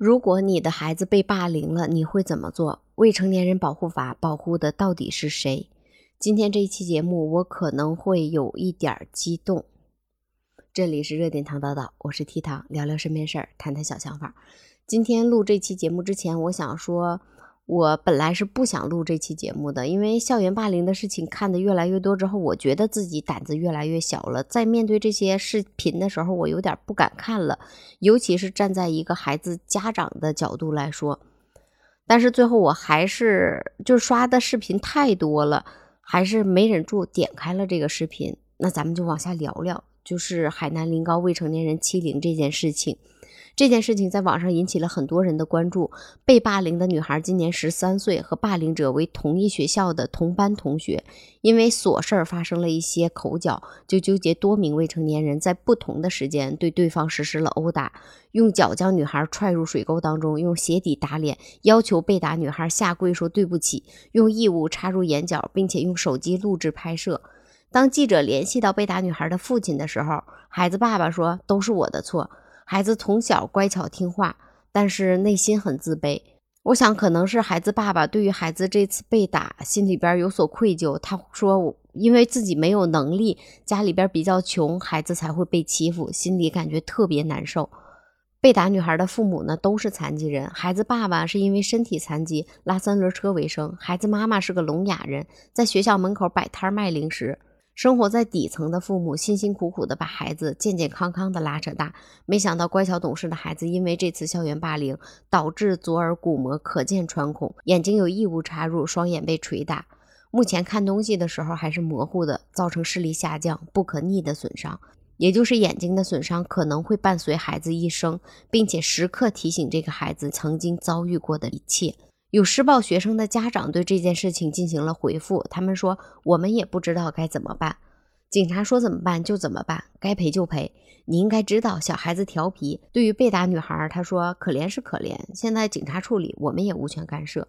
如果你的孩子被霸凌了，你会怎么做？未成年人保护法保护的到底是谁？今天这一期节目，我可能会有一点激动。这里是热点糖叨叨，我是 T 糖，聊聊身边事儿，谈谈小想法。今天录这期节目之前，我想说。我本来是不想录这期节目的，因为校园霸凌的事情看得越来越多之后，我觉得自己胆子越来越小了。在面对这些视频的时候，我有点不敢看了，尤其是站在一个孩子家长的角度来说。但是最后我还是就刷的视频太多了，还是没忍住点开了这个视频。那咱们就往下聊聊，就是海南临高未成年人欺凌这件事情。这件事情在网上引起了很多人的关注。被霸凌的女孩今年十三岁，和霸凌者为同一学校的同班同学，因为琐事儿发生了一些口角，就纠结多名未成年人在不同的时间对对方实施了殴打，用脚将女孩踹入水沟当中，用鞋底打脸，要求被打女孩下跪说对不起，用异物插入眼角，并且用手机录制拍摄。当记者联系到被打女孩的父亲的时候，孩子爸爸说都是我的错。孩子从小乖巧听话，但是内心很自卑。我想，可能是孩子爸爸对于孩子这次被打，心里边有所愧疚。他说，因为自己没有能力，家里边比较穷，孩子才会被欺负，心里感觉特别难受。被打女孩的父母呢，都是残疾人。孩子爸爸是因为身体残疾，拉三轮车为生。孩子妈妈是个聋哑人，在学校门口摆摊卖零食。生活在底层的父母辛辛苦苦的把孩子健健康康的拉扯大，没想到乖巧懂事的孩子因为这次校园霸凌，导致左耳鼓膜可见穿孔，眼睛有异物插入，双眼被捶打，目前看东西的时候还是模糊的，造成视力下降，不可逆的损伤，也就是眼睛的损伤可能会伴随孩子一生，并且时刻提醒这个孩子曾经遭遇过的一切。有施暴学生的家长对这件事情进行了回复，他们说：“我们也不知道该怎么办，警察说怎么办就怎么办，该赔就赔。你应该知道，小孩子调皮。对于被打女孩，他说可怜是可怜，现在警察处理，我们也无权干涉。”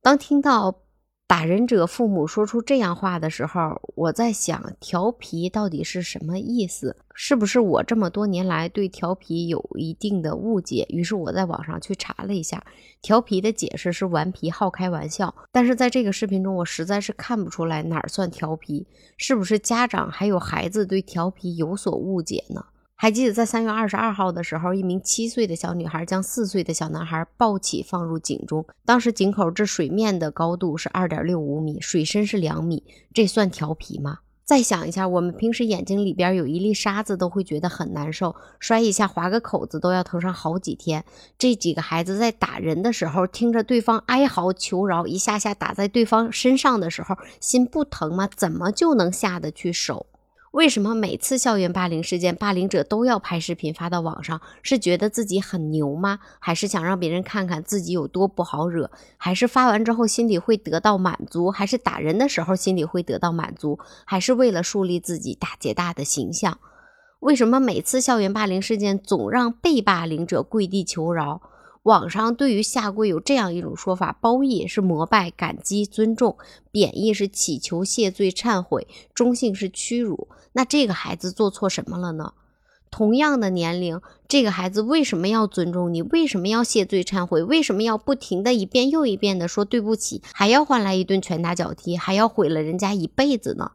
当听到。打人者父母说出这样话的时候，我在想，调皮到底是什么意思？是不是我这么多年来对调皮有一定的误解？于是我在网上去查了一下，调皮的解释是顽皮、好开玩笑。但是在这个视频中，我实在是看不出来哪儿算调皮，是不是家长还有孩子对调皮有所误解呢？还记得在三月二十二号的时候，一名七岁的小女孩将四岁的小男孩抱起放入井中。当时井口至水面的高度是二点六五米，水深是两米，这算调皮吗？再想一下，我们平时眼睛里边有一粒沙子都会觉得很难受，摔一下划个口子都要疼上好几天。这几个孩子在打人的时候，听着对方哀嚎求饶，一下下打在对方身上的时候，心不疼吗？怎么就能下得去手？为什么每次校园霸凌事件，霸凌者都要拍视频发到网上？是觉得自己很牛吗？还是想让别人看看自己有多不好惹？还是发完之后心里会得到满足？还是打人的时候心里会得到满足？还是为了树立自己大姐大的形象？为什么每次校园霸凌事件总让被霸凌者跪地求饶？网上对于下跪有这样一种说法：褒义是膜拜、感激、尊重；贬义是祈求、谢罪、忏悔；中性是屈辱。那这个孩子做错什么了呢？同样的年龄，这个孩子为什么要尊重你？为什么要谢罪忏悔？为什么要不停的一遍又一遍的说对不起？还要换来一顿拳打脚踢？还要毁了人家一辈子呢？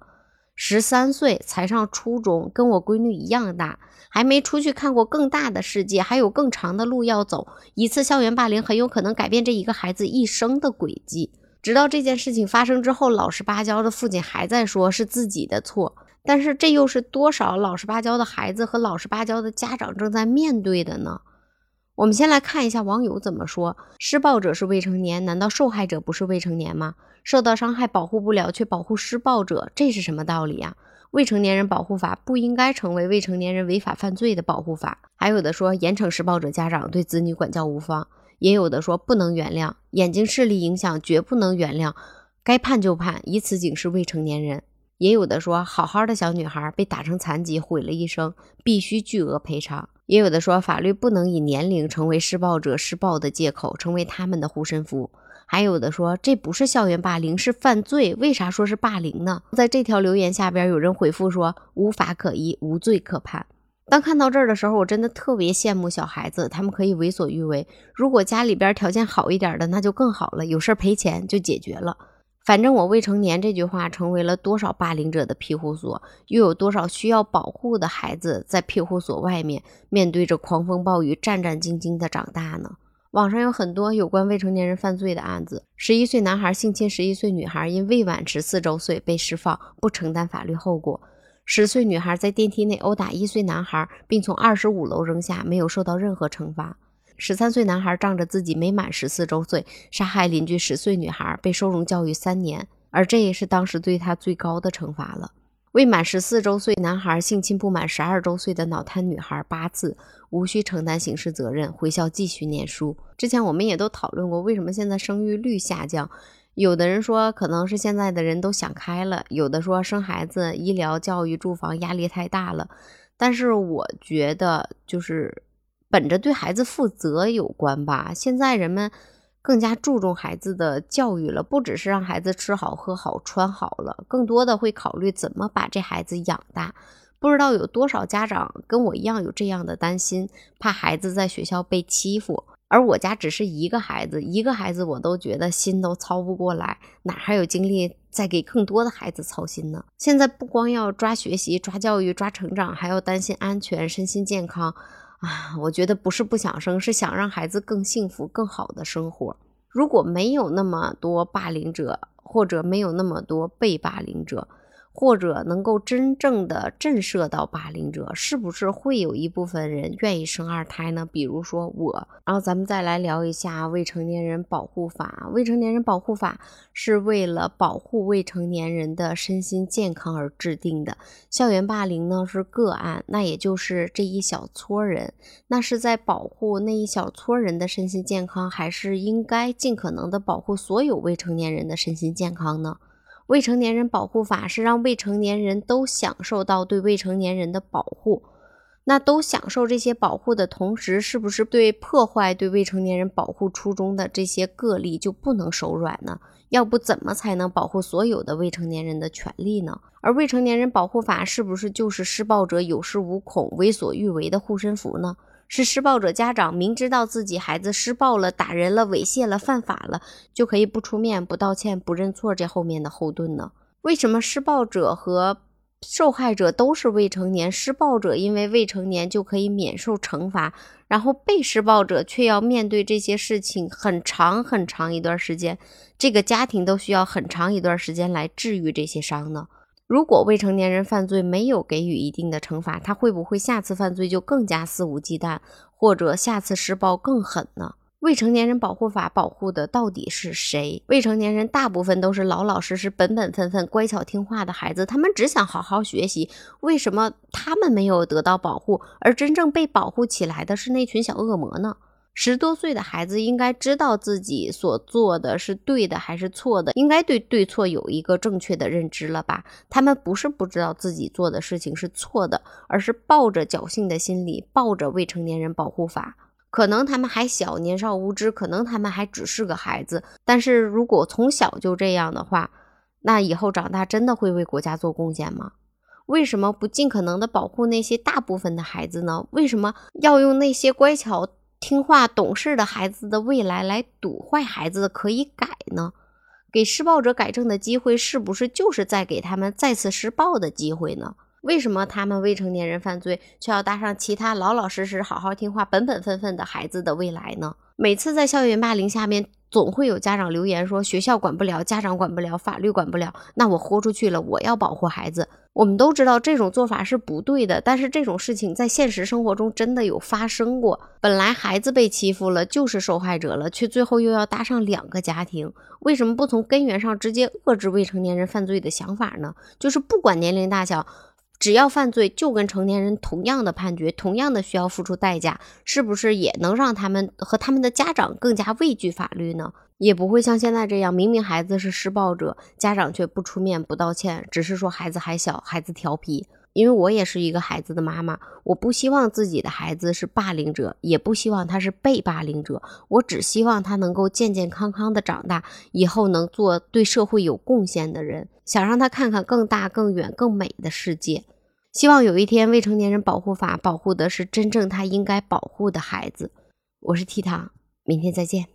十三岁才上初中，跟我闺女一样大，还没出去看过更大的世界，还有更长的路要走。一次校园霸凌很有可能改变这一个孩子一生的轨迹。直到这件事情发生之后，老实巴交的父亲还在说是自己的错，但是这又是多少老实巴交的孩子和老实巴交的家长正在面对的呢？我们先来看一下网友怎么说：施暴者是未成年，难道受害者不是未成年吗？受到伤害保护不了，却保护施暴者，这是什么道理呀？未成年人保护法不应该成为未成年人违法犯罪的保护法。还有的说严惩施暴者家长对子女管教无方，也有的说不能原谅，眼睛视力影响绝不能原谅，该判就判，以此警示未成年人。也有的说好好的小女孩被打成残疾，毁了一生，必须巨额赔偿。也有的说，法律不能以年龄成为施暴者施暴的借口，成为他们的护身符。还有的说，这不是校园霸凌，是犯罪。为啥说是霸凌呢？在这条留言下边，有人回复说，无法可依，无罪可判。当看到这儿的时候，我真的特别羡慕小孩子，他们可以为所欲为。如果家里边条件好一点的，那就更好了，有事赔钱就解决了。反正我未成年这句话成为了多少霸凌者的庇护所，又有多少需要保护的孩子在庇护所外面面对着狂风暴雨战战兢兢地长大呢？网上有很多有关未成年人犯罪的案子：十一岁男孩性侵十一岁女孩，因未满十四周岁被释放，不承担法律后果；十岁女孩在电梯内殴打一岁男孩，并从二十五楼扔下，没有受到任何惩罚。十三岁男孩仗着自己没满十四周岁，杀害邻居十岁女孩，被收容教育三年，而这也是当时对他最高的惩罚了。未满十四周岁男孩性侵不满十二周岁的脑瘫女孩八次，无需承担刑事责任，回校继续念书。之前我们也都讨论过，为什么现在生育率下降？有的人说可能是现在的人都想开了，有的说生孩子、医疗、教育、住房压力太大了。但是我觉得就是。本着对孩子负责有关吧，现在人们更加注重孩子的教育了，不只是让孩子吃好喝好穿好了，更多的会考虑怎么把这孩子养大。不知道有多少家长跟我一样有这样的担心，怕孩子在学校被欺负。而我家只是一个孩子，一个孩子我都觉得心都操不过来，哪还有精力再给更多的孩子操心呢？现在不光要抓学习、抓教育、抓成长，还要担心安全、身心健康。啊，我觉得不是不想生，是想让孩子更幸福、更好的生活。如果没有那么多霸凌者，或者没有那么多被霸凌者。或者能够真正的震慑到霸凌者，是不是会有一部分人愿意生二胎呢？比如说我，然后咱们再来聊一下《未成年人保护法》。《未成年人保护法》是为了保护未成年人的身心健康而制定的。校园霸凌呢是个案，那也就是这一小撮人。那是在保护那一小撮人的身心健康，还是应该尽可能的保护所有未成年人的身心健康呢？未成年人保护法是让未成年人都享受到对未成年人的保护，那都享受这些保护的同时，是不是对破坏对未成年人保护初衷的这些个例就不能手软呢？要不怎么才能保护所有的未成年人的权利呢？而未成年人保护法是不是就是施暴者有恃无恐、为所欲为的护身符呢？是施暴者家长明知道自己孩子施暴了、打人了、猥亵了、犯法了，就可以不出面、不道歉、不认错，这后面的后盾呢？为什么施暴者和受害者都是未成年？施暴者因为未成年就可以免受惩罚，然后被施暴者却要面对这些事情很长很长一段时间，这个家庭都需要很长一段时间来治愈这些伤呢？如果未成年人犯罪没有给予一定的惩罚，他会不会下次犯罪就更加肆无忌惮，或者下次施暴更狠呢？未成年人保护法保护的到底是谁？未成年人大部分都是老老实实、本本分分、乖巧听话的孩子，他们只想好好学习。为什么他们没有得到保护，而真正被保护起来的是那群小恶魔呢？十多岁的孩子应该知道自己所做的是对的还是错的，应该对对错有一个正确的认知了吧？他们不是不知道自己做的事情是错的，而是抱着侥幸的心理，抱着未成年人保护法。可能他们还小，年少无知，可能他们还只是个孩子。但是如果从小就这样的话，那以后长大真的会为国家做贡献吗？为什么不尽可能的保护那些大部分的孩子呢？为什么要用那些乖巧？听话懂事的孩子的未来来赌坏孩子可以改呢？给施暴者改正的机会，是不是就是在给他们再次施暴的机会呢？为什么他们未成年人犯罪，却要搭上其他老老实实、好好听话、本本分分的孩子的未来呢？每次在校园霸凌下面，总会有家长留言说：学校管不了，家长管不了，法律管不了，那我豁出去了，我要保护孩子。我们都知道这种做法是不对的，但是这种事情在现实生活中真的有发生过。本来孩子被欺负了，就是受害者了，却最后又要搭上两个家庭。为什么不从根源上直接遏制未成年人犯罪的想法呢？就是不管年龄大小，只要犯罪就跟成年人同样的判决，同样的需要付出代价，是不是也能让他们和他们的家长更加畏惧法律呢？也不会像现在这样，明明孩子是施暴者，家长却不出面不道歉，只是说孩子还小，孩子调皮。因为我也是一个孩子的妈妈，我不希望自己的孩子是霸凌者，也不希望他是被霸凌者，我只希望他能够健健康康的长大，以后能做对社会有贡献的人，想让他看看更大、更远、更美的世界。希望有一天，未成年人保护法保护的是真正他应该保护的孩子。我是 T 糖，明天再见。